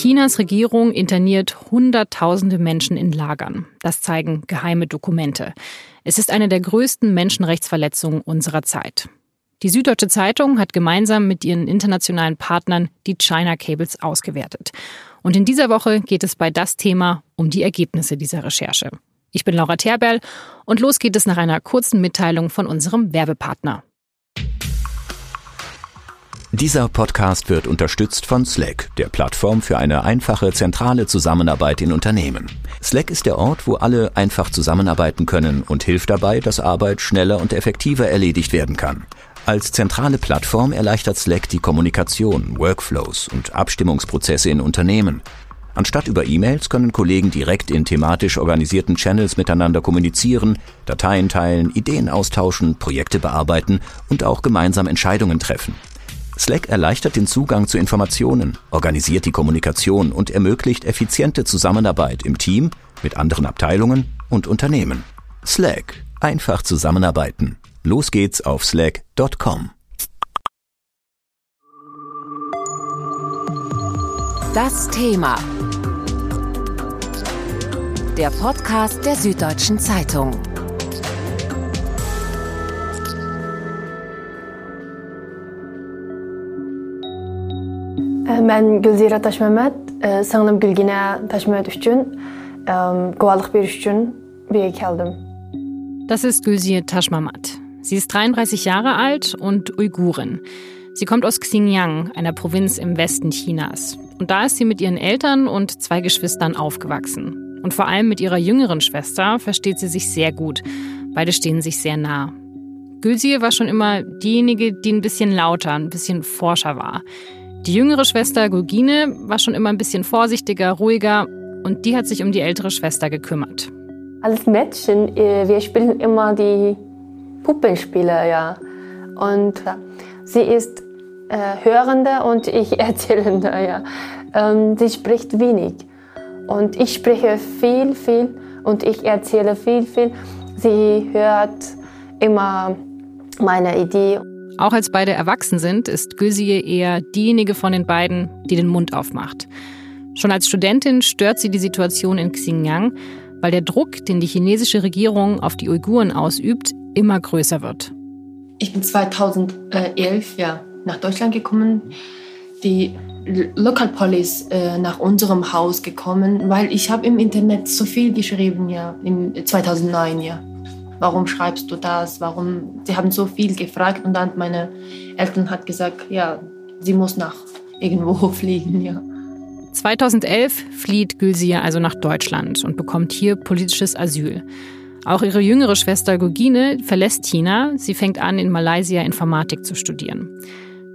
Chinas Regierung interniert Hunderttausende Menschen in Lagern. Das zeigen geheime Dokumente. Es ist eine der größten Menschenrechtsverletzungen unserer Zeit. Die Süddeutsche Zeitung hat gemeinsam mit ihren internationalen Partnern die China Cables ausgewertet. Und in dieser Woche geht es bei das Thema um die Ergebnisse dieser Recherche. Ich bin Laura Terberl und los geht es nach einer kurzen Mitteilung von unserem Werbepartner. Dieser Podcast wird unterstützt von Slack, der Plattform für eine einfache zentrale Zusammenarbeit in Unternehmen. Slack ist der Ort, wo alle einfach zusammenarbeiten können und hilft dabei, dass Arbeit schneller und effektiver erledigt werden kann. Als zentrale Plattform erleichtert Slack die Kommunikation, Workflows und Abstimmungsprozesse in Unternehmen. Anstatt über E-Mails können Kollegen direkt in thematisch organisierten Channels miteinander kommunizieren, Dateien teilen, Ideen austauschen, Projekte bearbeiten und auch gemeinsam Entscheidungen treffen. Slack erleichtert den Zugang zu Informationen, organisiert die Kommunikation und ermöglicht effiziente Zusammenarbeit im Team, mit anderen Abteilungen und Unternehmen. Slack. Einfach zusammenarbeiten. Los geht's auf slack.com. Das Thema. Der Podcast der Süddeutschen Zeitung. Mən Gülzira Taşməməd, singlim Gülginə Taşməməd üçün guvalıq beriş üçün buraya geldim. Das ist Gülzir Taschmamat. Sie ist 33 Jahre alt und Uigurin. Sie kommt aus Xinjiang, einer Provinz im Westen Chinas. Und da ist sie mit ihren Eltern und zwei Geschwistern aufgewachsen. Und vor allem mit ihrer jüngeren Schwester versteht sie sich sehr gut. Beide stehen sich sehr nah. Gülsir war schon immer diejenige, die ein bisschen lauter, ein bisschen forscher war. Die jüngere Schwester Gulgine war schon immer ein bisschen vorsichtiger, ruhiger und die hat sich um die ältere Schwester gekümmert. Als Mädchen, äh, wir spielen immer die Puppenspiele, ja. Und sie ist äh, Hörende und ich Erzählende, ja. Ähm, sie spricht wenig. Und ich spreche viel, viel und ich erzähle viel, viel. Sie hört immer meine Idee. Auch als beide erwachsen sind, ist Gülsie eher diejenige von den beiden, die den Mund aufmacht. Schon als Studentin stört sie die Situation in Xinjiang, weil der Druck, den die chinesische Regierung auf die Uiguren ausübt, immer größer wird. Ich bin 2011 ja, nach Deutschland gekommen. Die Local Police äh, nach unserem Haus gekommen, weil ich habe im Internet so viel geschrieben, ja, im 2009, ja warum schreibst du das, warum, sie haben so viel gefragt und dann meine Eltern hat gesagt, ja, sie muss nach irgendwo fliegen, ja. 2011 flieht Gülsia also nach Deutschland und bekommt hier politisches Asyl. Auch ihre jüngere Schwester Gugine verlässt China. Sie fängt an, in Malaysia Informatik zu studieren.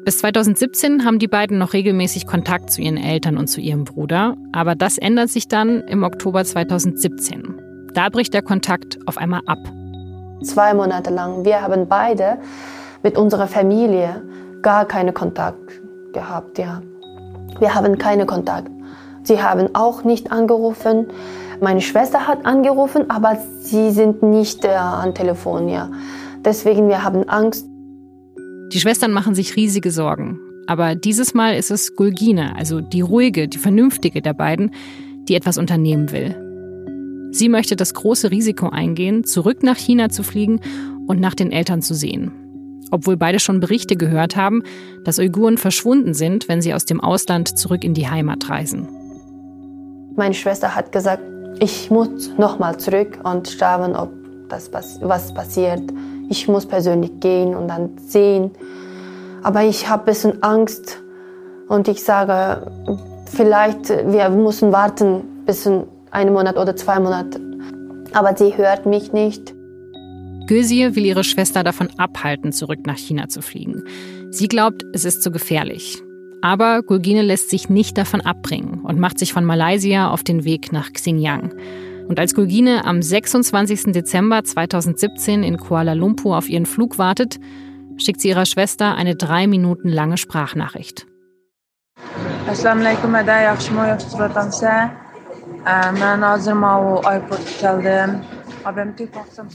Bis 2017 haben die beiden noch regelmäßig Kontakt zu ihren Eltern und zu ihrem Bruder. Aber das ändert sich dann im Oktober 2017. Da bricht der Kontakt auf einmal ab. Zwei Monate lang. Wir haben beide mit unserer Familie gar keinen Kontakt gehabt. Ja. Wir haben keinen Kontakt. Sie haben auch nicht angerufen. Meine Schwester hat angerufen, aber sie sind nicht äh, am Telefon. Ja. Deswegen wir haben Angst. Die Schwestern machen sich riesige Sorgen. Aber dieses Mal ist es Gulgine, also die ruhige, die vernünftige der beiden, die etwas unternehmen will. Sie möchte das große Risiko eingehen, zurück nach China zu fliegen und nach den Eltern zu sehen. Obwohl beide schon Berichte gehört haben, dass Uiguren verschwunden sind, wenn sie aus dem Ausland zurück in die Heimat reisen. Meine Schwester hat gesagt, ich muss nochmal zurück und schauen, ob das was passiert. Ich muss persönlich gehen und dann sehen. Aber ich habe ein bisschen Angst und ich sage, vielleicht wir müssen warten, bis einen Monat oder zwei Monate. Aber sie hört mich nicht. Gülsir will ihre Schwester davon abhalten, zurück nach China zu fliegen. Sie glaubt, es ist zu gefährlich. Aber Gulgine lässt sich nicht davon abbringen und macht sich von Malaysia auf den Weg nach Xinjiang. Und als Gulgine am 26. Dezember 2017 in Kuala Lumpur auf ihren Flug wartet, schickt sie ihrer Schwester eine drei Minuten lange Sprachnachricht. Assalamu alaikum,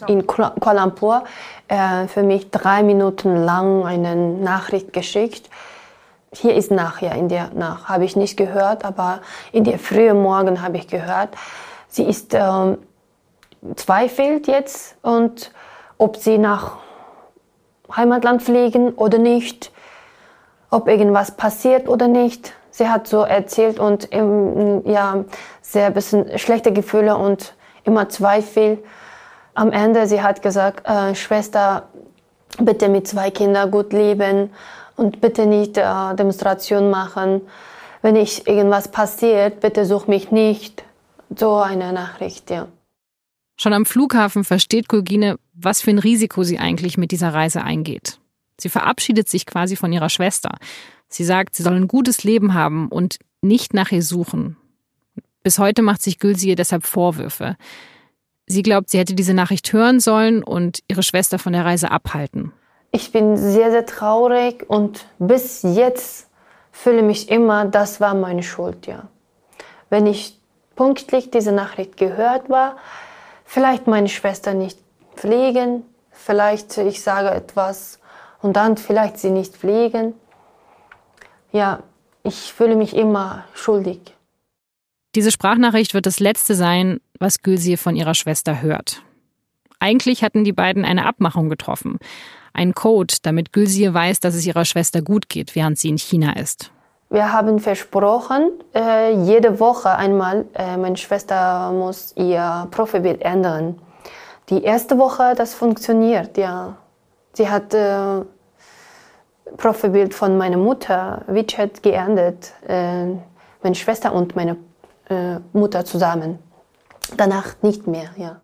in Kuala Lumpur äh, für mich drei Minuten lang eine Nachricht geschickt. hier ist nachher, in der Nacht habe ich nicht gehört, aber in der frühen Morgen habe ich gehört, sie ist ähm, zweifelt jetzt und ob sie nach Heimatland fliegen oder nicht, ob irgendwas passiert oder nicht. Sie hat so erzählt und ähm, ja, sehr bisschen schlechte Gefühle und immer Zweifel. Am Ende, sie hat gesagt, äh, Schwester, bitte mit zwei Kindern gut leben und bitte nicht äh, Demonstration machen. Wenn ich irgendwas passiert, bitte such mich nicht. So eine Nachricht, ja. Schon am Flughafen versteht Gurgine, was für ein Risiko sie eigentlich mit dieser Reise eingeht. Sie verabschiedet sich quasi von ihrer Schwester. Sie sagt, sie soll ein gutes Leben haben und nicht nach ihr suchen. Bis heute macht sich Gülsi ihr deshalb Vorwürfe. Sie glaubt, sie hätte diese Nachricht hören sollen und ihre Schwester von der Reise abhalten. Ich bin sehr, sehr traurig und bis jetzt fühle mich immer, das war meine Schuld, ja. Wenn ich pünktlich diese Nachricht gehört war, vielleicht meine Schwester nicht fliegen, vielleicht ich sage etwas und dann vielleicht sie nicht fliegen. Ja, ich fühle mich immer schuldig. Diese Sprachnachricht wird das letzte sein, was Gülsir von ihrer Schwester hört. Eigentlich hatten die beiden eine Abmachung getroffen. Einen Code, damit Gülsir weiß, dass es ihrer Schwester gut geht, während sie in China ist. Wir haben versprochen, äh, jede Woche einmal, äh, meine Schwester muss ihr Profilbild ändern. Die erste Woche, das funktioniert, ja. Sie hat äh, Profilbild von meiner Mutter, WeChat, geändert. Äh, meine Schwester und meine äh, Mutter zusammen. Danach nicht mehr, ja.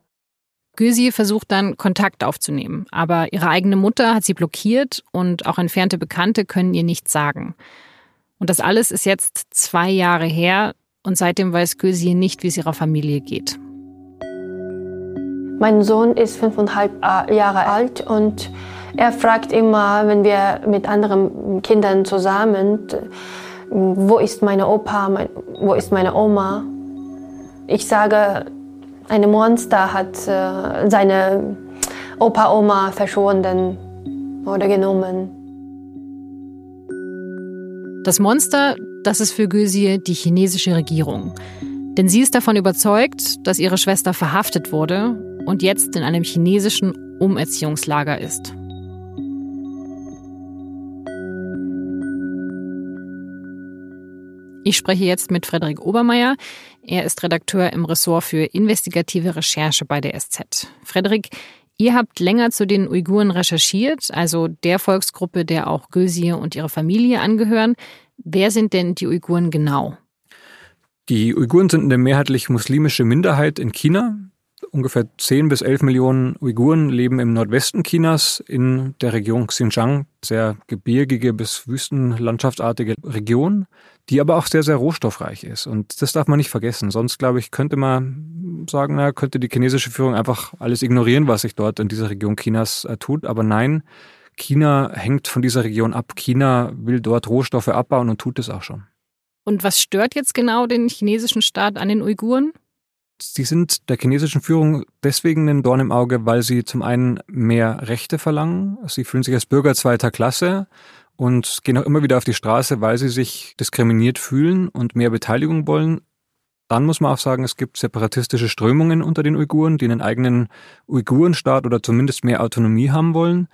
Gösi versucht dann Kontakt aufzunehmen, aber ihre eigene Mutter hat sie blockiert und auch entfernte Bekannte können ihr nichts sagen. Und das alles ist jetzt zwei Jahre her und seitdem weiß Gösi nicht, wie es ihrer Familie geht. Mein Sohn ist fünfeinhalb Jahre alt und er fragt immer, wenn wir mit anderen Kindern zusammen, wo ist meine Opa, wo ist meine Oma? Ich sage, ein Monster hat äh, seine Opa, Oma verschwunden oder genommen. Das Monster, das ist für Gösie die chinesische Regierung. Denn sie ist davon überzeugt, dass ihre Schwester verhaftet wurde und jetzt in einem chinesischen Umerziehungslager ist. Ich spreche jetzt mit Frederik Obermeier. Er ist Redakteur im Ressort für investigative Recherche bei der SZ. Frederik, ihr habt länger zu den Uiguren recherchiert, also der Volksgruppe, der auch Gülsir und ihre Familie angehören. Wer sind denn die Uiguren genau? Die Uiguren sind eine mehrheitlich muslimische Minderheit in China. Ungefähr 10 bis 11 Millionen Uiguren leben im Nordwesten Chinas in der Region Xinjiang, sehr gebirgige bis wüstenlandschaftsartige Region, die aber auch sehr, sehr rohstoffreich ist. Und das darf man nicht vergessen. Sonst, glaube ich, könnte man sagen, na, könnte die chinesische Führung einfach alles ignorieren, was sich dort in dieser Region Chinas äh, tut. Aber nein, China hängt von dieser Region ab. China will dort Rohstoffe abbauen und tut es auch schon. Und was stört jetzt genau den chinesischen Staat an den Uiguren? Sie sind der chinesischen Führung deswegen ein Dorn im Auge, weil sie zum einen mehr Rechte verlangen. Sie fühlen sich als Bürger zweiter Klasse und gehen auch immer wieder auf die Straße, weil sie sich diskriminiert fühlen und mehr Beteiligung wollen. Dann muss man auch sagen, es gibt separatistische Strömungen unter den Uiguren, die einen eigenen Uigurenstaat oder zumindest mehr Autonomie haben wollen.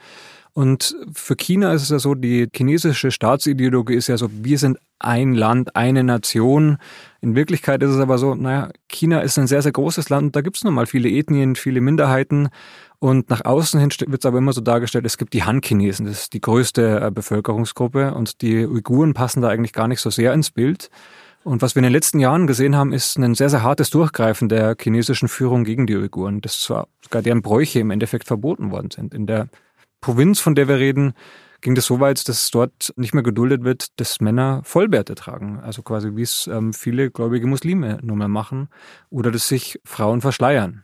Und für China ist es ja so, die chinesische Staatsideologie ist ja so, wir sind ein Land, eine Nation. In Wirklichkeit ist es aber so, naja, China ist ein sehr, sehr großes Land da gibt es nun mal viele Ethnien, viele Minderheiten. Und nach außen hin wird es aber immer so dargestellt, es gibt die Han-Chinesen, das ist die größte äh, Bevölkerungsgruppe und die Uiguren passen da eigentlich gar nicht so sehr ins Bild. Und was wir in den letzten Jahren gesehen haben, ist ein sehr, sehr hartes Durchgreifen der chinesischen Führung gegen die Uiguren, das zwar sogar deren Bräuche im Endeffekt verboten worden sind. In der Provinz, von der wir reden, ging das so weit, dass dort nicht mehr geduldet wird, dass Männer Vollbärte tragen. Also quasi wie es ähm, viele gläubige Muslime nun mal machen. Oder dass sich Frauen verschleiern.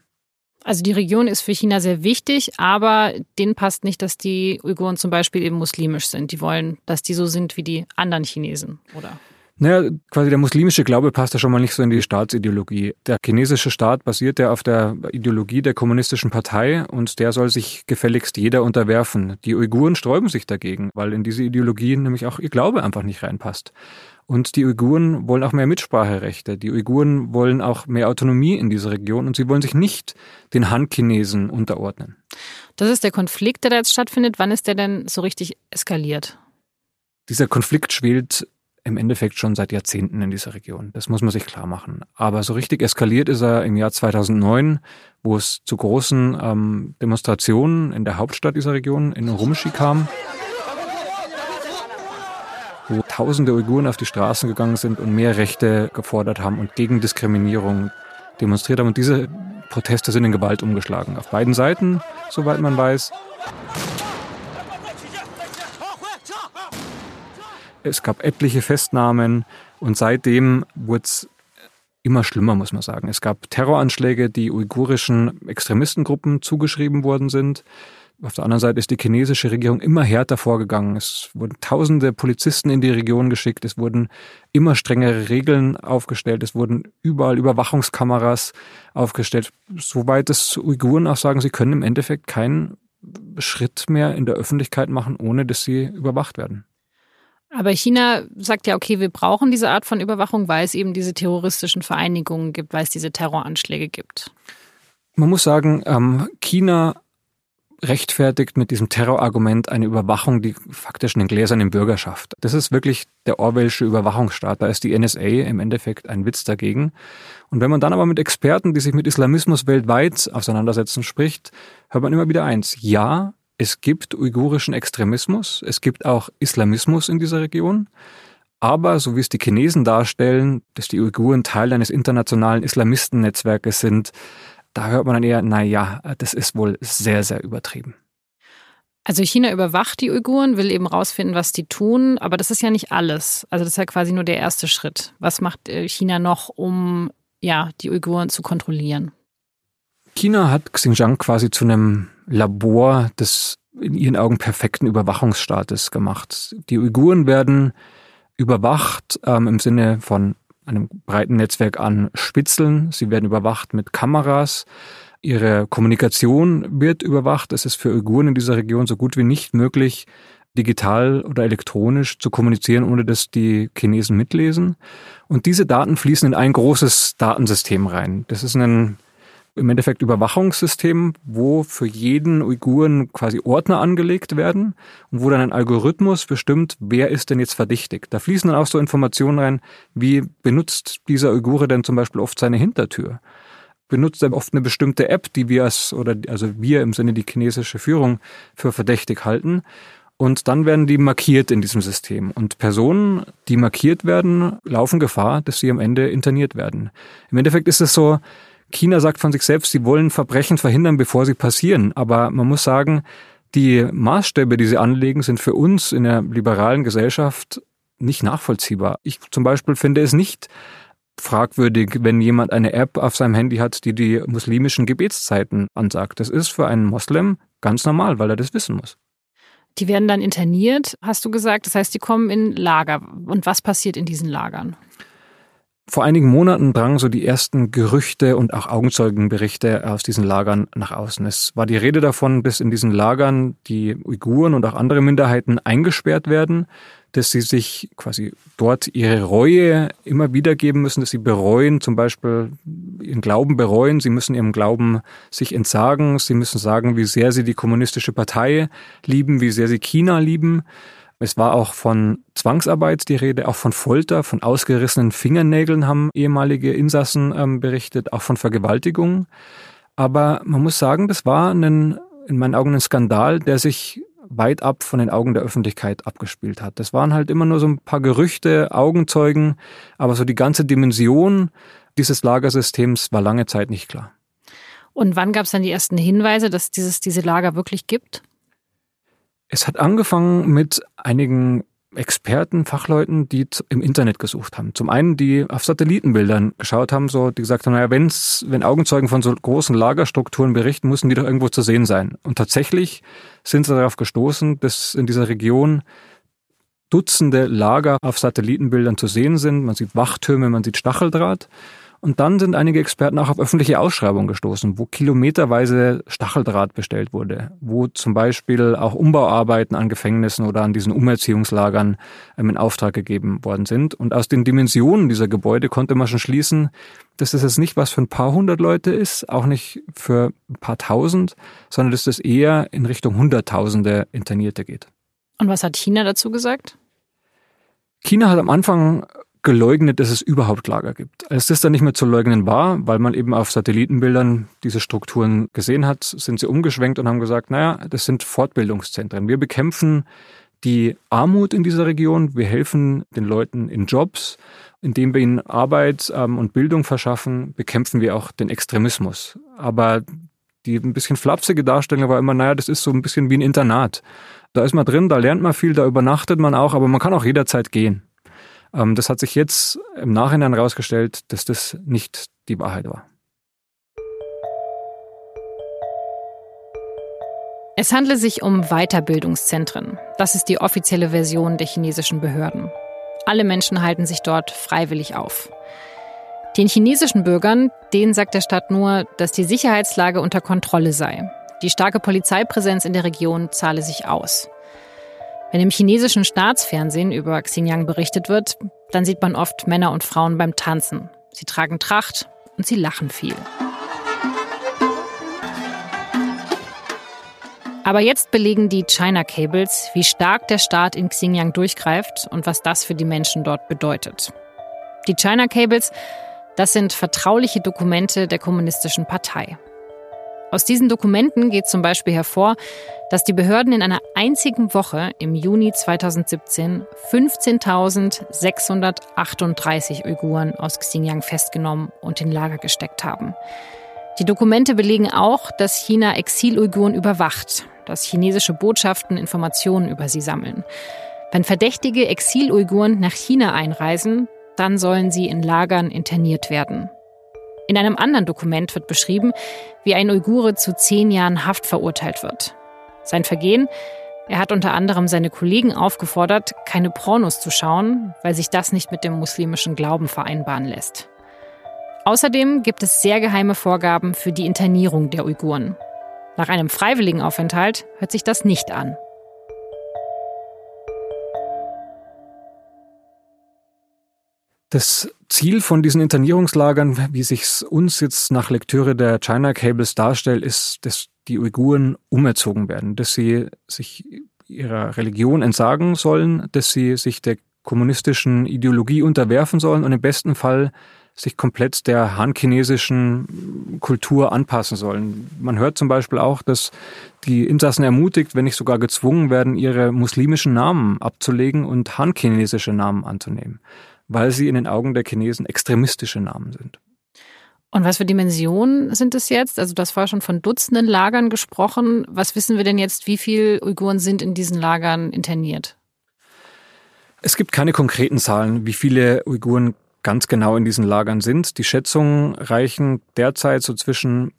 Also die Region ist für China sehr wichtig, aber denen passt nicht, dass die Uiguren zum Beispiel eben muslimisch sind. Die wollen, dass die so sind wie die anderen Chinesen, oder? Naja, quasi der muslimische Glaube passt ja schon mal nicht so in die Staatsideologie. Der chinesische Staat basiert ja auf der Ideologie der kommunistischen Partei und der soll sich gefälligst jeder unterwerfen. Die Uiguren sträuben sich dagegen, weil in diese Ideologie nämlich auch ihr Glaube einfach nicht reinpasst. Und die Uiguren wollen auch mehr Mitspracherechte. Die Uiguren wollen auch mehr Autonomie in dieser Region und sie wollen sich nicht den Han-Chinesen unterordnen. Das ist der Konflikt, der da jetzt stattfindet. Wann ist der denn so richtig eskaliert? Dieser Konflikt schwelt im Endeffekt schon seit Jahrzehnten in dieser Region. Das muss man sich klar machen. Aber so richtig eskaliert ist er im Jahr 2009, wo es zu großen ähm, Demonstrationen in der Hauptstadt dieser Region, in Urumqi kam, wo tausende Uiguren auf die Straßen gegangen sind und mehr Rechte gefordert haben und gegen Diskriminierung demonstriert haben. Und diese Proteste sind in Gewalt umgeschlagen. Auf beiden Seiten, soweit man weiß. Es gab etliche Festnahmen und seitdem wurde es immer schlimmer, muss man sagen. Es gab Terroranschläge, die uigurischen Extremistengruppen zugeschrieben worden sind. Auf der anderen Seite ist die chinesische Regierung immer härter vorgegangen. Es wurden tausende Polizisten in die Region geschickt. Es wurden immer strengere Regeln aufgestellt. Es wurden überall Überwachungskameras aufgestellt. Soweit es Uiguren auch sagen, sie können im Endeffekt keinen Schritt mehr in der Öffentlichkeit machen, ohne dass sie überwacht werden. Aber China sagt ja, okay, wir brauchen diese Art von Überwachung, weil es eben diese terroristischen Vereinigungen gibt, weil es diese Terroranschläge gibt. Man muss sagen, ähm, China rechtfertigt mit diesem Terrorargument eine Überwachung, die faktisch einen gläsernen Bürgerschaft. Das ist wirklich der Orwellsche Überwachungsstaat. Da ist die NSA im Endeffekt ein Witz dagegen. Und wenn man dann aber mit Experten, die sich mit Islamismus weltweit auseinandersetzen, spricht, hört man immer wieder eins. Ja, es gibt uigurischen Extremismus, es gibt auch Islamismus in dieser Region. Aber so wie es die Chinesen darstellen, dass die Uiguren Teil eines internationalen Islamistennetzwerkes sind, da hört man dann eher, na ja, das ist wohl sehr, sehr übertrieben. Also China überwacht die Uiguren, will eben rausfinden, was die tun, aber das ist ja nicht alles. Also das ist ja quasi nur der erste Schritt. Was macht äh, China noch, um ja, die Uiguren zu kontrollieren? China hat Xinjiang quasi zu einem Labor des in ihren Augen perfekten Überwachungsstaates gemacht. Die Uiguren werden überwacht ähm, im Sinne von einem breiten Netzwerk an Spitzeln. Sie werden überwacht mit Kameras. Ihre Kommunikation wird überwacht. Es ist für Uiguren in dieser Region so gut wie nicht möglich, digital oder elektronisch zu kommunizieren, ohne dass die Chinesen mitlesen. Und diese Daten fließen in ein großes Datensystem rein. Das ist ein im Endeffekt Überwachungssystem, wo für jeden Uiguren quasi Ordner angelegt werden und wo dann ein Algorithmus bestimmt, wer ist denn jetzt verdächtig. Da fließen dann auch so Informationen rein, wie benutzt dieser Uigure denn zum Beispiel oft seine Hintertür? Benutzt er oft eine bestimmte App, die wir als, oder also wir im Sinne die chinesische Führung für verdächtig halten? Und dann werden die markiert in diesem System. Und Personen, die markiert werden, laufen Gefahr, dass sie am Ende interniert werden. Im Endeffekt ist es so, China sagt von sich selbst, sie wollen Verbrechen verhindern, bevor sie passieren. Aber man muss sagen, die Maßstäbe, die sie anlegen, sind für uns in der liberalen Gesellschaft nicht nachvollziehbar. Ich zum Beispiel finde es nicht fragwürdig, wenn jemand eine App auf seinem Handy hat, die die muslimischen Gebetszeiten ansagt. Das ist für einen Moslem ganz normal, weil er das wissen muss. Die werden dann interniert, hast du gesagt. Das heißt, die kommen in Lager. Und was passiert in diesen Lagern? Vor einigen Monaten drangen so die ersten Gerüchte und auch Augenzeugenberichte aus diesen Lagern nach außen. Es war die Rede davon, dass in diesen Lagern die Uiguren und auch andere Minderheiten eingesperrt werden, dass sie sich quasi dort ihre Reue immer wiedergeben müssen, dass sie bereuen, zum Beispiel ihren Glauben bereuen, sie müssen ihrem Glauben sich entsagen, sie müssen sagen, wie sehr sie die kommunistische Partei lieben, wie sehr sie China lieben. Es war auch von Zwangsarbeit die Rede, auch von Folter, von ausgerissenen Fingernägeln haben ehemalige Insassen ähm, berichtet, auch von Vergewaltigungen. Aber man muss sagen, das war ein, in meinen Augen ein Skandal, der sich weit ab von den Augen der Öffentlichkeit abgespielt hat. Das waren halt immer nur so ein paar Gerüchte, Augenzeugen, aber so die ganze Dimension dieses Lagersystems war lange Zeit nicht klar. Und wann gab es dann die ersten Hinweise, dass dieses diese Lager wirklich gibt? Es hat angefangen mit einigen Experten, Fachleuten, die im Internet gesucht haben. Zum einen, die auf Satellitenbildern geschaut haben, so, die gesagt haben, naja, wenn's, wenn Augenzeugen von so großen Lagerstrukturen berichten, müssen die doch irgendwo zu sehen sein. Und tatsächlich sind sie darauf gestoßen, dass in dieser Region Dutzende Lager auf Satellitenbildern zu sehen sind. Man sieht Wachtürme, man sieht Stacheldraht. Und dann sind einige Experten auch auf öffentliche Ausschreibungen gestoßen, wo kilometerweise Stacheldraht bestellt wurde, wo zum Beispiel auch Umbauarbeiten an Gefängnissen oder an diesen Umerziehungslagern ähm, in Auftrag gegeben worden sind. Und aus den Dimensionen dieser Gebäude konnte man schon schließen, dass das jetzt nicht was für ein paar hundert Leute ist, auch nicht für ein paar tausend, sondern dass das eher in Richtung Hunderttausende Internierte geht. Und was hat China dazu gesagt? China hat am Anfang geleugnet, dass es überhaupt Lager gibt. Als das dann nicht mehr zu leugnen war, weil man eben auf Satellitenbildern diese Strukturen gesehen hat, sind sie umgeschwenkt und haben gesagt, naja, das sind Fortbildungszentren. Wir bekämpfen die Armut in dieser Region, wir helfen den Leuten in Jobs, indem wir ihnen Arbeit ähm, und Bildung verschaffen, bekämpfen wir auch den Extremismus. Aber die ein bisschen flapsige Darstellung war immer, naja, das ist so ein bisschen wie ein Internat. Da ist man drin, da lernt man viel, da übernachtet man auch, aber man kann auch jederzeit gehen. Ähm, das hat sich jetzt im Nachhinein herausgestellt, dass das nicht die Wahrheit war. Es handelt sich um Weiterbildungszentren. Das ist die offizielle Version der chinesischen Behörden. Alle Menschen halten sich dort freiwillig auf. Den chinesischen Bürgern, denen sagt der Staat nur, dass die Sicherheitslage unter Kontrolle sei. Die starke Polizeipräsenz in der Region zahle sich aus. Wenn im chinesischen Staatsfernsehen über Xinjiang berichtet wird, dann sieht man oft Männer und Frauen beim Tanzen. Sie tragen Tracht und sie lachen viel. Aber jetzt belegen die China Cables, wie stark der Staat in Xinjiang durchgreift und was das für die Menschen dort bedeutet. Die China Cables, das sind vertrauliche Dokumente der Kommunistischen Partei. Aus diesen Dokumenten geht zum Beispiel hervor, dass die Behörden in einer einzigen Woche im Juni 2017 15.638 Uiguren aus Xinjiang festgenommen und in Lager gesteckt haben. Die Dokumente belegen auch, dass China Exil-Uiguren überwacht, dass chinesische Botschaften Informationen über sie sammeln. Wenn verdächtige Exil-Uiguren nach China einreisen, dann sollen sie in Lagern interniert werden. In einem anderen Dokument wird beschrieben, wie ein Uigure zu zehn Jahren Haft verurteilt wird. Sein Vergehen? Er hat unter anderem seine Kollegen aufgefordert, keine Pornos zu schauen, weil sich das nicht mit dem muslimischen Glauben vereinbaren lässt. Außerdem gibt es sehr geheime Vorgaben für die Internierung der Uiguren. Nach einem freiwilligen Aufenthalt hört sich das nicht an. Das Ziel von diesen Internierungslagern, wie sich uns jetzt nach Lektüre der China Cables darstellt, ist, dass die Uiguren umerzogen werden, dass sie sich ihrer Religion entsagen sollen, dass sie sich der kommunistischen Ideologie unterwerfen sollen und im besten Fall sich komplett der han-chinesischen Kultur anpassen sollen. Man hört zum Beispiel auch, dass die Insassen ermutigt, wenn nicht sogar gezwungen werden, ihre muslimischen Namen abzulegen und han-chinesische Namen anzunehmen weil sie in den Augen der Chinesen extremistische Namen sind. Und was für Dimensionen sind es jetzt? Also du hast vorher schon von Dutzenden Lagern gesprochen. Was wissen wir denn jetzt, wie viele Uiguren sind in diesen Lagern interniert? Es gibt keine konkreten Zahlen, wie viele Uiguren ganz genau in diesen Lagern sind. Die Schätzungen reichen derzeit so zwischen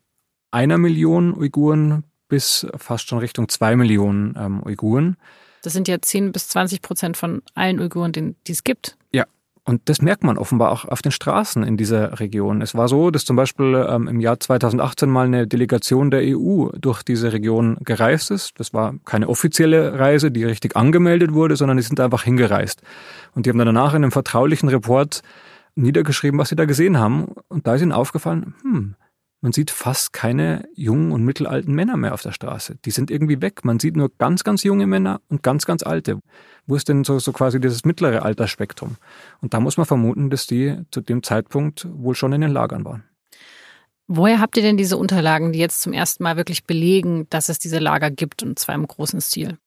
einer Million Uiguren bis fast schon Richtung zwei Millionen ähm, Uiguren. Das sind ja 10 bis 20 Prozent von allen Uiguren, die es gibt. Ja, und das merkt man offenbar auch auf den Straßen in dieser Region. Es war so, dass zum Beispiel ähm, im Jahr 2018 mal eine Delegation der EU durch diese Region gereist ist. Das war keine offizielle Reise, die richtig angemeldet wurde, sondern die sind einfach hingereist. Und die haben dann danach in einem vertraulichen Report niedergeschrieben, was sie da gesehen haben. Und da ist ihnen aufgefallen, hm, man sieht fast keine jungen und mittelalten Männer mehr auf der Straße. Die sind irgendwie weg. Man sieht nur ganz, ganz junge Männer und ganz, ganz alte. Wo ist denn so, so quasi dieses mittlere Altersspektrum? Und da muss man vermuten, dass die zu dem Zeitpunkt wohl schon in den Lagern waren. Woher habt ihr denn diese Unterlagen, die jetzt zum ersten Mal wirklich belegen, dass es diese Lager gibt und zwar im großen Stil?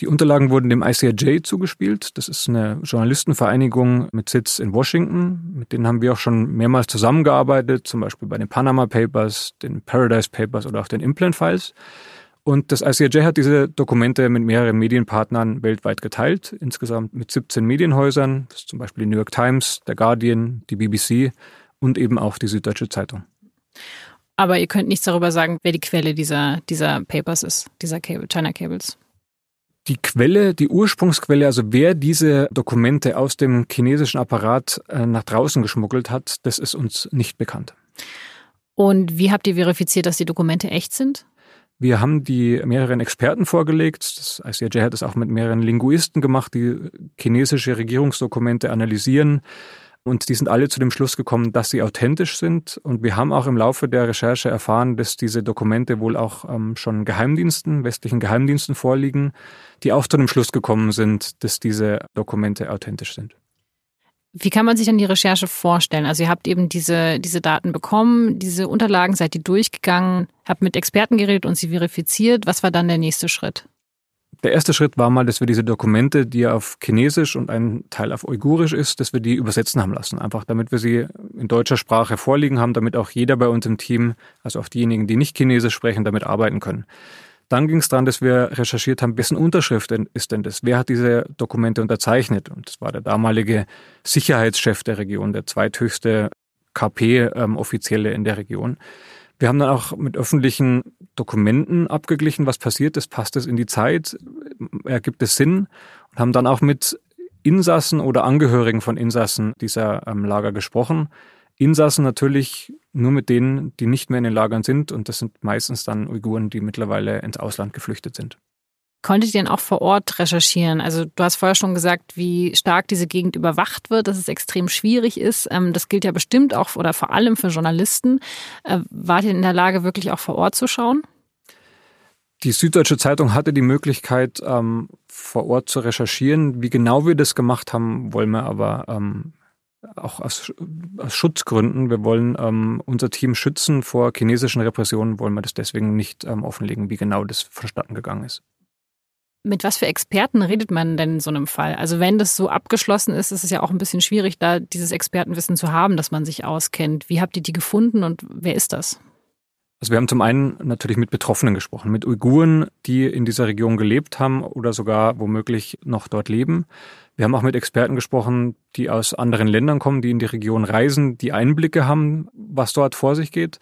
Die Unterlagen wurden dem ICIJ zugespielt. Das ist eine Journalistenvereinigung mit Sitz in Washington. Mit denen haben wir auch schon mehrmals zusammengearbeitet, zum Beispiel bei den Panama Papers, den Paradise Papers oder auch den Implant Files. Und das ICIJ hat diese Dokumente mit mehreren Medienpartnern weltweit geteilt, insgesamt mit 17 Medienhäusern, zum Beispiel die New York Times, der Guardian, die BBC und eben auch die Süddeutsche Zeitung. Aber ihr könnt nichts darüber sagen, wer die Quelle dieser, dieser Papers ist, dieser Cable, China Cables. Die Quelle, die Ursprungsquelle, also wer diese Dokumente aus dem chinesischen Apparat äh, nach draußen geschmuggelt hat, das ist uns nicht bekannt. Und wie habt ihr verifiziert, dass die Dokumente echt sind? Wir haben die mehreren Experten vorgelegt. Das ICIJ hat es auch mit mehreren Linguisten gemacht, die chinesische Regierungsdokumente analysieren. Und die sind alle zu dem Schluss gekommen, dass sie authentisch sind. Und wir haben auch im Laufe der Recherche erfahren, dass diese Dokumente wohl auch ähm, schon Geheimdiensten, westlichen Geheimdiensten vorliegen, die auch zu dem Schluss gekommen sind, dass diese Dokumente authentisch sind. Wie kann man sich dann die Recherche vorstellen? Also ihr habt eben diese, diese Daten bekommen, diese Unterlagen, seid ihr durchgegangen, habt mit Experten geredet und sie verifiziert. Was war dann der nächste Schritt? Der erste Schritt war mal, dass wir diese Dokumente, die auf Chinesisch und ein Teil auf Uigurisch ist, dass wir die übersetzen haben lassen. Einfach damit wir sie in deutscher Sprache vorliegen haben, damit auch jeder bei uns im Team, also auch diejenigen, die nicht Chinesisch sprechen, damit arbeiten können. Dann ging es daran, dass wir recherchiert haben, wessen Unterschrift ist denn das? Wer hat diese Dokumente unterzeichnet? Und das war der damalige Sicherheitschef der Region, der zweithöchste KP-Offizielle ähm, in der Region. Wir haben dann auch mit öffentlichen Dokumenten abgeglichen, was passiert ist, passt es in die Zeit, ergibt es Sinn und haben dann auch mit Insassen oder Angehörigen von Insassen dieser ähm, Lager gesprochen. Insassen natürlich nur mit denen, die nicht mehr in den Lagern sind und das sind meistens dann Uiguren, die mittlerweile ins Ausland geflüchtet sind. Konntet ihr denn auch vor Ort recherchieren? Also du hast vorher schon gesagt, wie stark diese Gegend überwacht wird, dass es extrem schwierig ist. Ähm, das gilt ja bestimmt auch oder vor allem für Journalisten. Äh, wart ihr in der Lage, wirklich auch vor Ort zu schauen? Die Süddeutsche Zeitung hatte die Möglichkeit, ähm, vor Ort zu recherchieren. Wie genau wir das gemacht haben, wollen wir aber ähm, auch aus, aus, Schutzgründen. Wir wollen ähm, unser Team schützen vor chinesischen Repressionen, wollen wir das deswegen nicht ähm, offenlegen, wie genau das vonstatten gegangen ist. Mit was für Experten redet man denn in so einem Fall? Also wenn das so abgeschlossen ist, ist es ja auch ein bisschen schwierig, da dieses Expertenwissen zu haben, dass man sich auskennt. Wie habt ihr die gefunden und wer ist das? Also wir haben zum einen natürlich mit Betroffenen gesprochen, mit Uiguren, die in dieser Region gelebt haben oder sogar womöglich noch dort leben. Wir haben auch mit Experten gesprochen, die aus anderen Ländern kommen, die in die Region reisen, die Einblicke haben, was dort vor sich geht.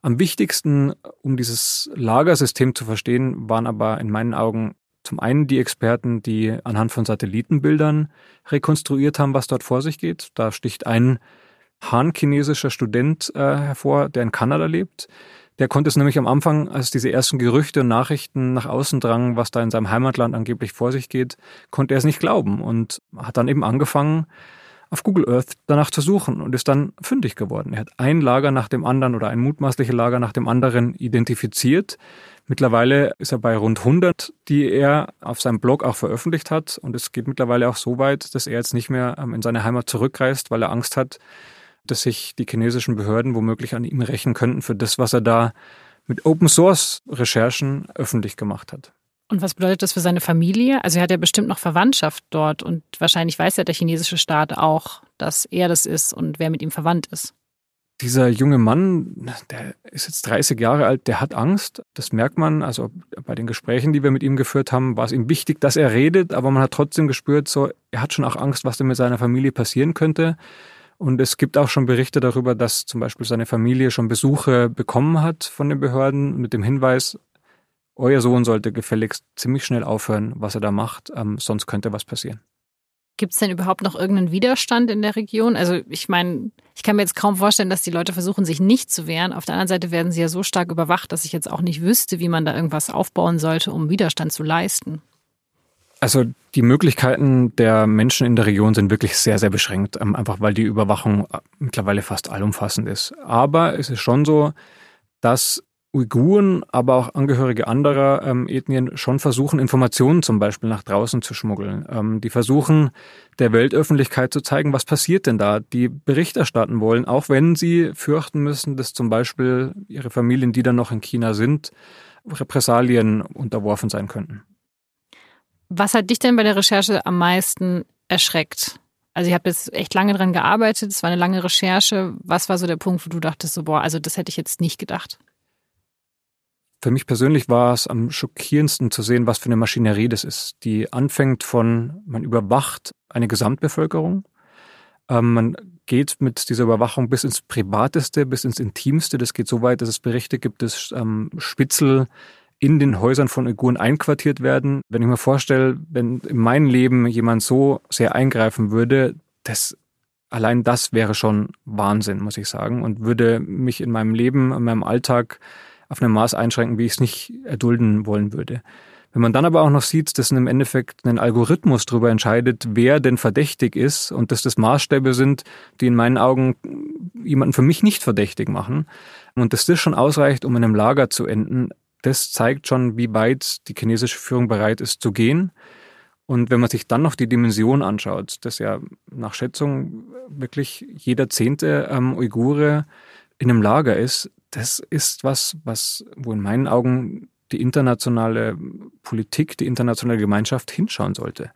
Am wichtigsten, um dieses Lagersystem zu verstehen, waren aber in meinen Augen zum einen die Experten, die anhand von Satellitenbildern rekonstruiert haben, was dort vor sich geht. Da sticht ein Han-chinesischer Student äh, hervor, der in Kanada lebt. Der konnte es nämlich am Anfang, als diese ersten Gerüchte und Nachrichten nach außen drangen, was da in seinem Heimatland angeblich vor sich geht, konnte er es nicht glauben und hat dann eben angefangen, auf Google Earth danach zu suchen und ist dann fündig geworden. Er hat ein Lager nach dem anderen oder ein mutmaßliches Lager nach dem anderen identifiziert, Mittlerweile ist er bei rund 100, die er auf seinem Blog auch veröffentlicht hat. Und es geht mittlerweile auch so weit, dass er jetzt nicht mehr ähm, in seine Heimat zurückreist, weil er Angst hat, dass sich die chinesischen Behörden womöglich an ihm rächen könnten für das, was er da mit Open Source Recherchen öffentlich gemacht hat. Und was bedeutet das für seine Familie? Also er hat ja bestimmt noch Verwandtschaft dort und wahrscheinlich weiß ja der chinesische Staat auch, dass er das ist und wer mit ihm verwandt ist dieser junge Mann, der ist jetzt 30 Jahre alt, der hat Angst. Das merkt man. Also bei den Gesprächen, die wir mit ihm geführt haben, war es ihm wichtig, dass er redet, aber man hat trotzdem gespürt, so, er hat schon auch Angst, was denn mit seiner Familie passieren könnte. Und es gibt auch schon Berichte darüber, dass zum Beispiel seine Familie schon Besuche bekommen hat von den Behörden mit dem Hinweis, euer Sohn sollte gefälligst ziemlich schnell aufhören, was er da macht, ähm, sonst könnte was passieren. Gibt es denn überhaupt noch irgendeinen Widerstand in der Region? Also ich meine, ich kann mir jetzt kaum vorstellen, dass die Leute versuchen, sich nicht zu wehren. Auf der anderen Seite werden sie ja so stark überwacht, dass ich jetzt auch nicht wüsste, wie man da irgendwas aufbauen sollte, um Widerstand zu leisten. Also die Möglichkeiten der Menschen in der Region sind wirklich sehr, sehr beschränkt, ähm, einfach weil die Überwachung äh, mittlerweile fast allumfassend ist. Aber es ist schon so, dass Uiguren, aber auch Angehörige anderer ähm, Ethnien schon versuchen, Informationen zum Beispiel nach draußen zu schmuggeln. Ähm, die versuchen, der Weltöffentlichkeit zu zeigen, was passiert denn da, die Bericht erstatten wollen, auch wenn sie fürchten müssen, dass zum Beispiel ihre Familien, die dann noch in China sind, Repressalien unterworfen sein könnten. Was hat dich denn bei der Recherche am meisten erschreckt? Also ich habe jetzt echt lange dran gearbeitet, es war eine lange Recherche. Was war so der Punkt, wo du dachtest, so boah, also das hätte ich jetzt nicht gedacht? Für mich persönlich war es am schockierendsten zu sehen, was für eine Maschinerie das ist, die anfängt von, man überwacht eine Gesamtbevölkerung, ähm, man geht mit dieser Überwachung bis ins Privateste, bis ins Intimste. Das geht so weit, dass es Berichte gibt, dass ähm, Spitzel in den Häusern von Uiguren einquartiert werden. Wenn ich mir vorstelle, wenn in mein Leben jemand so sehr eingreifen würde, das allein das wäre schon Wahnsinn, muss ich sagen, und würde mich in meinem Leben, in meinem Alltag auf einem Maß einschränken, wie ich es nicht erdulden wollen würde. Wenn man dann aber auch noch sieht, dass im Endeffekt ein Algorithmus darüber entscheidet, wer denn verdächtig ist und dass das Maßstäbe sind, die in meinen Augen jemanden für mich nicht verdächtig machen und dass das schon ausreicht, um in einem Lager zu enden, das zeigt schon, wie weit die chinesische Führung bereit ist zu gehen. Und wenn man sich dann noch die Dimension anschaut, dass ja nach Schätzung wirklich jeder zehnte ähm, Uigure in einem Lager ist, das ist was, was, wo in meinen Augen die internationale Politik, die internationale Gemeinschaft hinschauen sollte.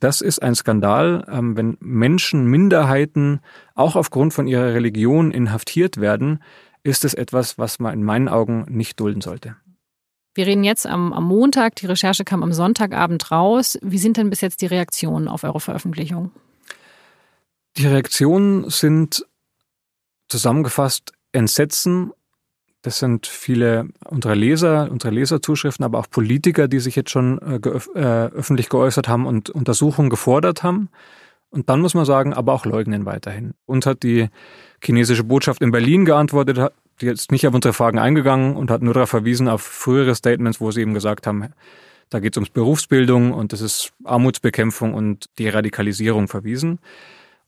Das ist ein Skandal, ähm, wenn Menschen, Minderheiten auch aufgrund von ihrer Religion inhaftiert werden, ist es etwas, was man in meinen Augen nicht dulden sollte. Wir reden jetzt am, am, Montag, die Recherche kam am Sonntagabend raus. Wie sind denn bis jetzt die Reaktionen auf eure Veröffentlichung? Die Reaktionen sind zusammengefasst Entsetzen das sind viele unserer Leser, unsere Leserzuschriften, aber auch Politiker, die sich jetzt schon äh, äh, öffentlich geäußert haben und Untersuchungen gefordert haben. Und dann muss man sagen, aber auch leugnen weiterhin. Uns hat die chinesische Botschaft in Berlin geantwortet, die ist nicht auf unsere Fragen eingegangen und hat nur darauf verwiesen, auf frühere Statements, wo sie eben gesagt haben, da geht es ums Berufsbildung und das ist Armutsbekämpfung und die Radikalisierung verwiesen.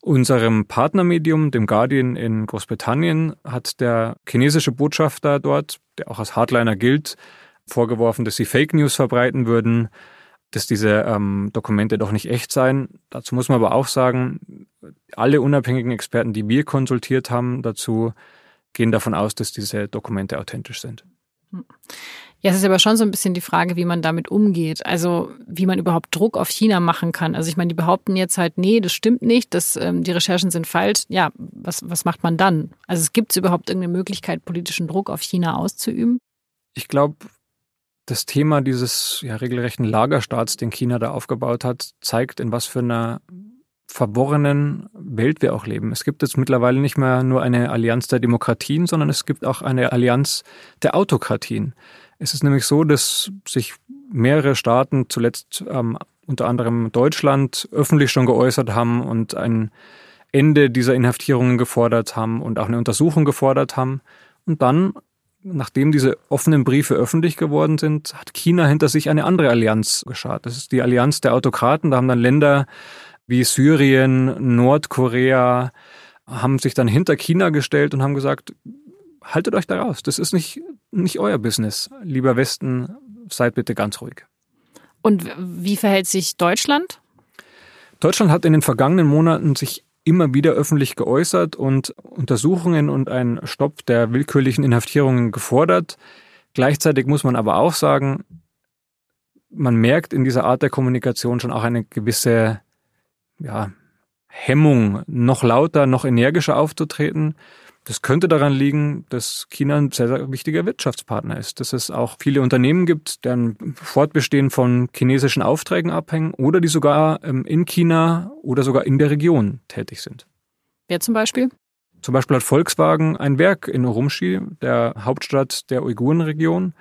Unserem Partnermedium, dem Guardian in Großbritannien, hat der chinesische Botschafter dort, der auch als Hardliner gilt, vorgeworfen, dass sie Fake News verbreiten würden, dass diese ähm, Dokumente doch nicht echt seien. Dazu muss man aber auch sagen, alle unabhängigen Experten, die wir konsultiert haben, dazu gehen davon aus, dass diese Dokumente authentisch sind. Hm. Ja, es ist aber schon so ein bisschen die Frage, wie man damit umgeht. Also wie man überhaupt Druck auf China machen kann. Also ich meine, die behaupten jetzt halt, nee, das stimmt nicht, dass ähm, die Recherchen sind falsch. Ja, was, was macht man dann? Also es gibt überhaupt irgendeine Möglichkeit, politischen Druck auf China auszuüben? Ich glaube, das Thema dieses ja, regelrechten Lagerstaats, den China da aufgebaut hat, zeigt, in was für einer verworrenen Welt wir auch leben. Es gibt jetzt mittlerweile nicht mehr nur eine Allianz der Demokratien, sondern es gibt auch eine Allianz der Autokratien. Es ist nämlich so, dass sich mehrere Staaten, zuletzt ähm, unter anderem Deutschland, öffentlich schon geäußert haben und ein Ende dieser Inhaftierungen gefordert haben und auch eine Untersuchung gefordert haben. Und dann, nachdem diese offenen Briefe öffentlich geworden sind, hat China hinter sich eine andere Allianz geschart. Das ist die Allianz der Autokraten. Da haben dann Länder wie Syrien, Nordkorea, haben sich dann hinter China gestellt und haben gesagt, haltet euch da raus. Das ist nicht, nicht euer Business. Lieber Westen, seid bitte ganz ruhig. Und wie verhält sich Deutschland? Deutschland hat in den vergangenen Monaten sich immer wieder öffentlich geäußert und Untersuchungen und einen Stopp der willkürlichen Inhaftierungen gefordert. Gleichzeitig muss man aber auch sagen, man merkt in dieser Art der Kommunikation schon auch eine gewisse ja, Hemmung, noch lauter, noch energischer aufzutreten. Das könnte daran liegen, dass China ein sehr, sehr wichtiger Wirtschaftspartner ist, dass es auch viele Unternehmen gibt, deren Fortbestehen von chinesischen Aufträgen abhängen oder die sogar ähm, in China oder sogar in der Region tätig sind. Wer zum Beispiel? Zum Beispiel hat Volkswagen ein Werk in Urumqi, der Hauptstadt der Uigurenregion.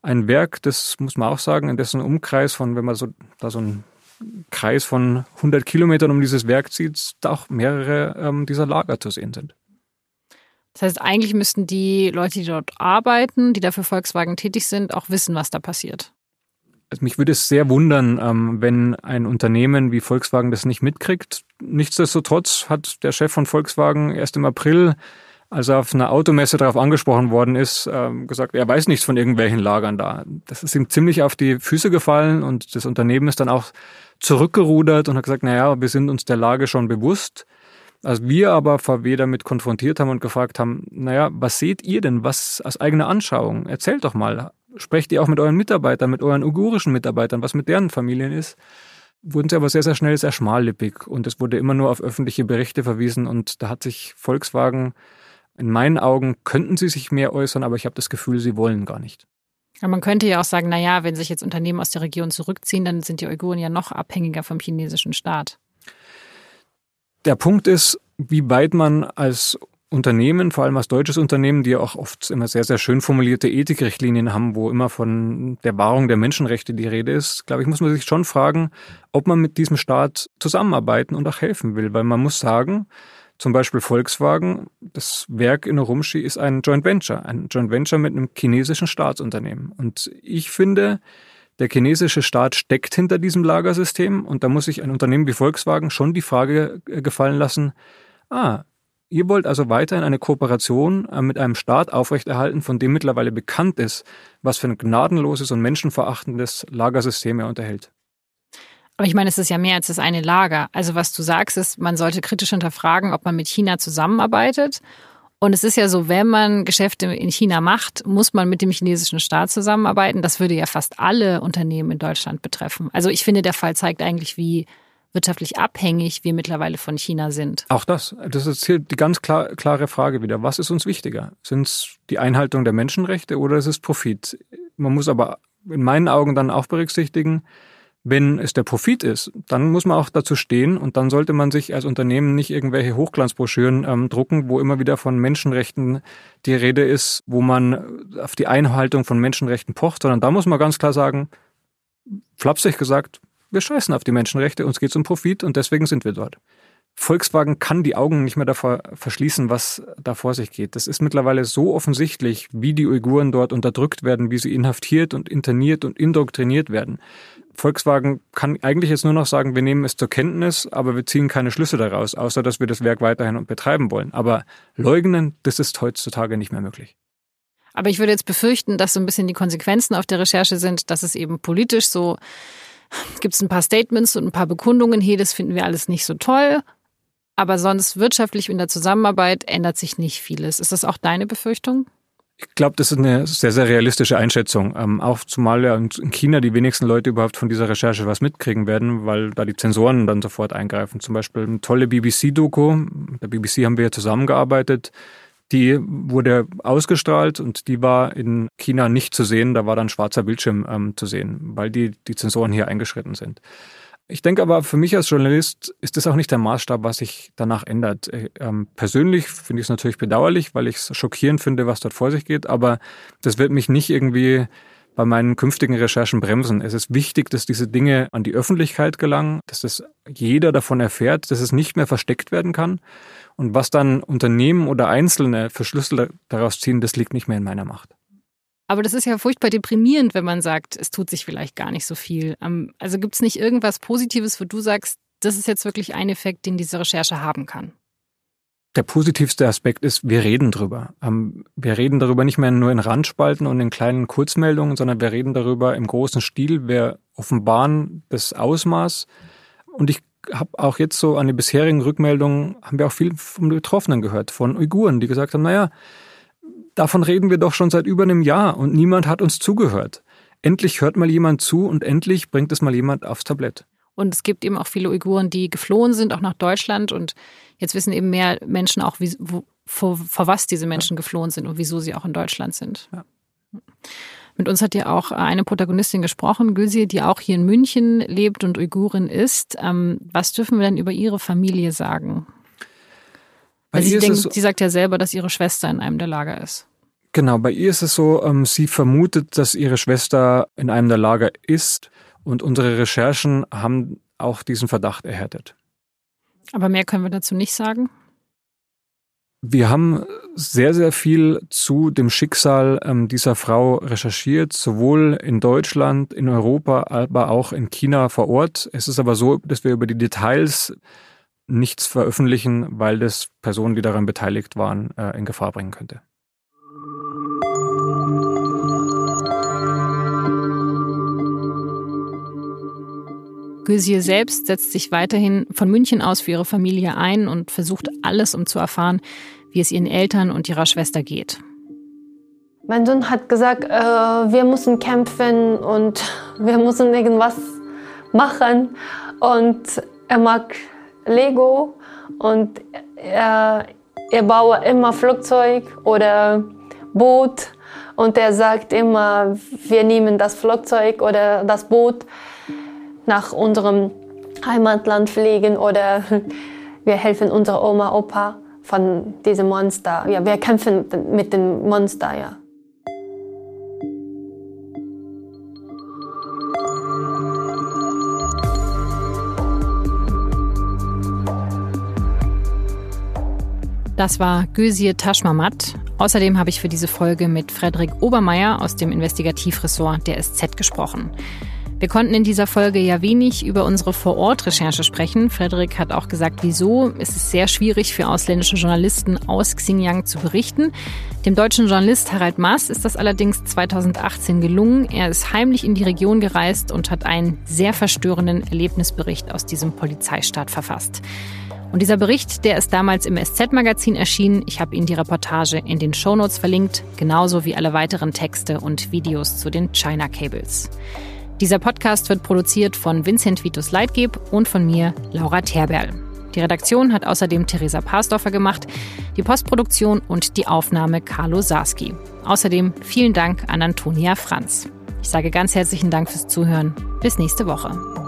Ein Werk, das muss man auch sagen, in dessen Umkreis von, wenn man so da so einen Kreis von 100 Kilometern um dieses Werk zieht, da auch mehrere ähm, dieser Lager zu sehen sind. Das heißt, eigentlich müssten die Leute, die dort arbeiten, die dafür Volkswagen tätig sind, auch wissen, was da passiert. Also mich würde es sehr wundern, ähm, wenn ein Unternehmen wie Volkswagen das nicht mitkriegt. Nichtsdestotrotz hat der Chef von Volkswagen erst im April, als er auf einer Automesse darauf angesprochen worden ist, ähm, gesagt, er weiß nichts von irgendwelchen Lagern da. Das ist ihm ziemlich auf die Füße gefallen und das Unternehmen ist dann auch zurückgerudert und hat gesagt, naja, wir sind uns der Lage schon bewusst. Als wir aber VW damit konfrontiert haben und gefragt haben, naja, was seht ihr denn, was aus eigener Anschauung? Erzählt doch mal. Sprecht ihr auch mit euren Mitarbeitern, mit euren uigurischen Mitarbeitern, was mit deren Familien ist? Wurden sie aber sehr, sehr schnell sehr schmallippig und es wurde immer nur auf öffentliche Berichte verwiesen und da hat sich Volkswagen, in meinen Augen könnten sie sich mehr äußern, aber ich habe das Gefühl, sie wollen gar nicht. Ja, man könnte ja auch sagen, naja, wenn sich jetzt Unternehmen aus der Region zurückziehen, dann sind die Uiguren ja noch abhängiger vom chinesischen Staat. Der Punkt ist, wie weit man als Unternehmen, vor allem als deutsches Unternehmen, die ja auch oft immer sehr, sehr schön formulierte Ethikrichtlinien haben, wo immer von der Wahrung der Menschenrechte die Rede ist, glaube ich, muss man sich schon fragen, ob man mit diesem Staat zusammenarbeiten und auch helfen will. Weil man muss sagen, zum Beispiel Volkswagen, das Werk in Urumqi ist ein Joint Venture, ein Joint Venture mit einem chinesischen Staatsunternehmen. Und ich finde, der chinesische Staat steckt hinter diesem Lagersystem und da muss sich ein Unternehmen wie Volkswagen schon die Frage äh, gefallen lassen, ah, Ihr wollt also weiterhin eine Kooperation äh, mit einem Staat aufrechterhalten, von dem mittlerweile bekannt ist, was für ein gnadenloses und menschenverachtendes Lagersystem er unterhält. Aber ich meine, es ist ja mehr als das eine Lager. Also was du sagst, ist, man sollte kritisch hinterfragen, ob man mit China zusammenarbeitet. Und es ist ja so, wenn man Geschäfte in China macht, muss man mit dem chinesischen Staat zusammenarbeiten. Das würde ja fast alle Unternehmen in Deutschland betreffen. Also ich finde, der Fall zeigt eigentlich, wie wirtschaftlich abhängig wir mittlerweile von China sind. Auch das. Das ist hier die ganz klar, klare Frage wieder. Was ist uns wichtiger? Sind es die Einhaltung der Menschenrechte oder ist es Profit? Man muss aber in meinen Augen dann auch berücksichtigen, wenn es der Profit ist, dann muss man auch dazu stehen und dann sollte man sich als Unternehmen nicht irgendwelche Hochglanzbroschüren ähm, drucken, wo immer wieder von Menschenrechten die Rede ist, wo man auf die Einhaltung von Menschenrechten pocht, sondern da muss man ganz klar sagen, flapsig gesagt, wir scheißen auf die Menschenrechte, uns geht's um Profit und deswegen sind wir dort. Volkswagen kann die Augen nicht mehr davor verschließen, was da vor sich geht. Das ist mittlerweile so offensichtlich, wie die Uiguren dort unterdrückt werden, wie sie inhaftiert und interniert und indoktriniert werden. Volkswagen kann eigentlich jetzt nur noch sagen, wir nehmen es zur Kenntnis, aber wir ziehen keine Schlüsse daraus, außer dass wir das Werk weiterhin betreiben wollen. Aber leugnen, das ist heutzutage nicht mehr möglich. Aber ich würde jetzt befürchten, dass so ein bisschen die Konsequenzen auf der Recherche sind, dass es eben politisch so gibt es ein paar Statements und ein paar Bekundungen, hey, das finden wir alles nicht so toll. Aber sonst wirtschaftlich in der Zusammenarbeit ändert sich nicht vieles. Ist das auch deine Befürchtung? Ich glaube, das ist eine sehr, sehr realistische Einschätzung. Ähm, auch zumal ja in China die wenigsten Leute überhaupt von dieser Recherche was mitkriegen werden, weil da die Zensoren dann sofort eingreifen. Zum Beispiel eine tolle BBC-Doku. Mit der BBC haben wir ja zusammengearbeitet die wurde ausgestrahlt und die war in China nicht zu sehen. Da war dann schwarzer Bildschirm ähm, zu sehen, weil die, die Zensoren hier eingeschritten sind. Ich denke aber, für mich als Journalist ist das auch nicht der Maßstab, was sich danach ändert. Äh, ähm, persönlich finde ich es natürlich bedauerlich, weil ich es schockierend finde, was dort vor sich geht, aber das wird mich nicht irgendwie bei meinen künftigen Recherchen bremsen. Es ist wichtig, dass diese Dinge an die Öffentlichkeit gelangen, dass das jeder davon erfährt, dass es nicht mehr versteckt werden kann. Und was dann Unternehmen oder Einzelne für Schlüssel daraus ziehen, das liegt nicht mehr in meiner Macht. Aber das ist ja furchtbar deprimierend, wenn man sagt, es tut sich vielleicht gar nicht so viel. Ähm, also gibt es nicht irgendwas Positives, wo du sagst, das ist jetzt wirklich ein Effekt, den diese Recherche haben kann? Der positivste Aspekt ist, wir reden drüber. Ähm, wir reden darüber nicht mehr nur in Randspalten und in kleinen Kurzmeldungen, sondern wir reden darüber im großen Stil. Wir offenbaren das Ausmaß. Und ich habe auch jetzt so an die bisherigen Rückmeldungen, haben wir auch viel von Betroffenen gehört, von Uiguren, die gesagt haben, naja, davon reden wir doch schon seit über einem Jahr und niemand hat uns zugehört. Endlich hört mal jemand zu und endlich bringt es mal jemand aufs Tablett. Und es gibt eben auch viele Uiguren, die geflohen sind, auch nach Deutschland. Und jetzt wissen eben mehr Menschen auch, wie, wo, vor, vor was diese Menschen geflohen sind und wieso sie auch in Deutschland sind. Ja. Mit uns hat ja auch eine Protagonistin gesprochen, Gülsi, die auch hier in München lebt und Uigurin ist. Ähm, was dürfen wir denn über ihre Familie sagen? Weil sie, denkt, so, sie sagt ja selber, dass ihre Schwester in einem der Lager ist. Genau, bei ihr ist es so, ähm, sie vermutet, dass ihre Schwester in einem der Lager ist und unsere Recherchen haben auch diesen Verdacht erhärtet. Aber mehr können wir dazu nicht sagen? Wir haben sehr, sehr viel zu dem Schicksal ähm, dieser Frau recherchiert, sowohl in Deutschland, in Europa, aber auch in China vor Ort. Es ist aber so, dass wir über die Details nichts veröffentlichen, weil das Personen, die daran beteiligt waren, äh, in Gefahr bringen könnte. Gülsier selbst setzt sich weiterhin von München aus für ihre Familie ein und versucht alles, um zu erfahren, wie es ihren Eltern und ihrer Schwester geht. Mein Sohn hat gesagt, äh, wir müssen kämpfen und wir müssen irgendwas machen. Und er mag Lego und er, er baue immer Flugzeug oder Boot. Und er sagt immer, wir nehmen das Flugzeug oder das Boot nach unserem Heimatland fliegen oder wir helfen unserer Oma, Opa von diesem Monster. Ja, wir kämpfen mit dem Monster, ja. Das war Gözir Taschmamat. Außerdem habe ich für diese Folge mit Frederik Obermeier aus dem Investigativressort der SZ gesprochen. Wir konnten in dieser Folge ja wenig über unsere Vor-Ort-Recherche sprechen. Frederik hat auch gesagt, wieso. Es ist sehr schwierig für ausländische Journalisten aus Xinjiang zu berichten. Dem deutschen Journalist Harald Maas ist das allerdings 2018 gelungen. Er ist heimlich in die Region gereist und hat einen sehr verstörenden Erlebnisbericht aus diesem Polizeistaat verfasst. Und dieser Bericht, der ist damals im SZ-Magazin erschienen. Ich habe Ihnen die Reportage in den Shownotes verlinkt, genauso wie alle weiteren Texte und Videos zu den China Cables. Dieser Podcast wird produziert von Vincent Vitus Leitgeb und von mir, Laura Terberl. Die Redaktion hat außerdem Theresa Pasdorfer gemacht, die Postproduktion und die Aufnahme Carlo Sarski. Außerdem vielen Dank an Antonia Franz. Ich sage ganz herzlichen Dank fürs Zuhören. Bis nächste Woche.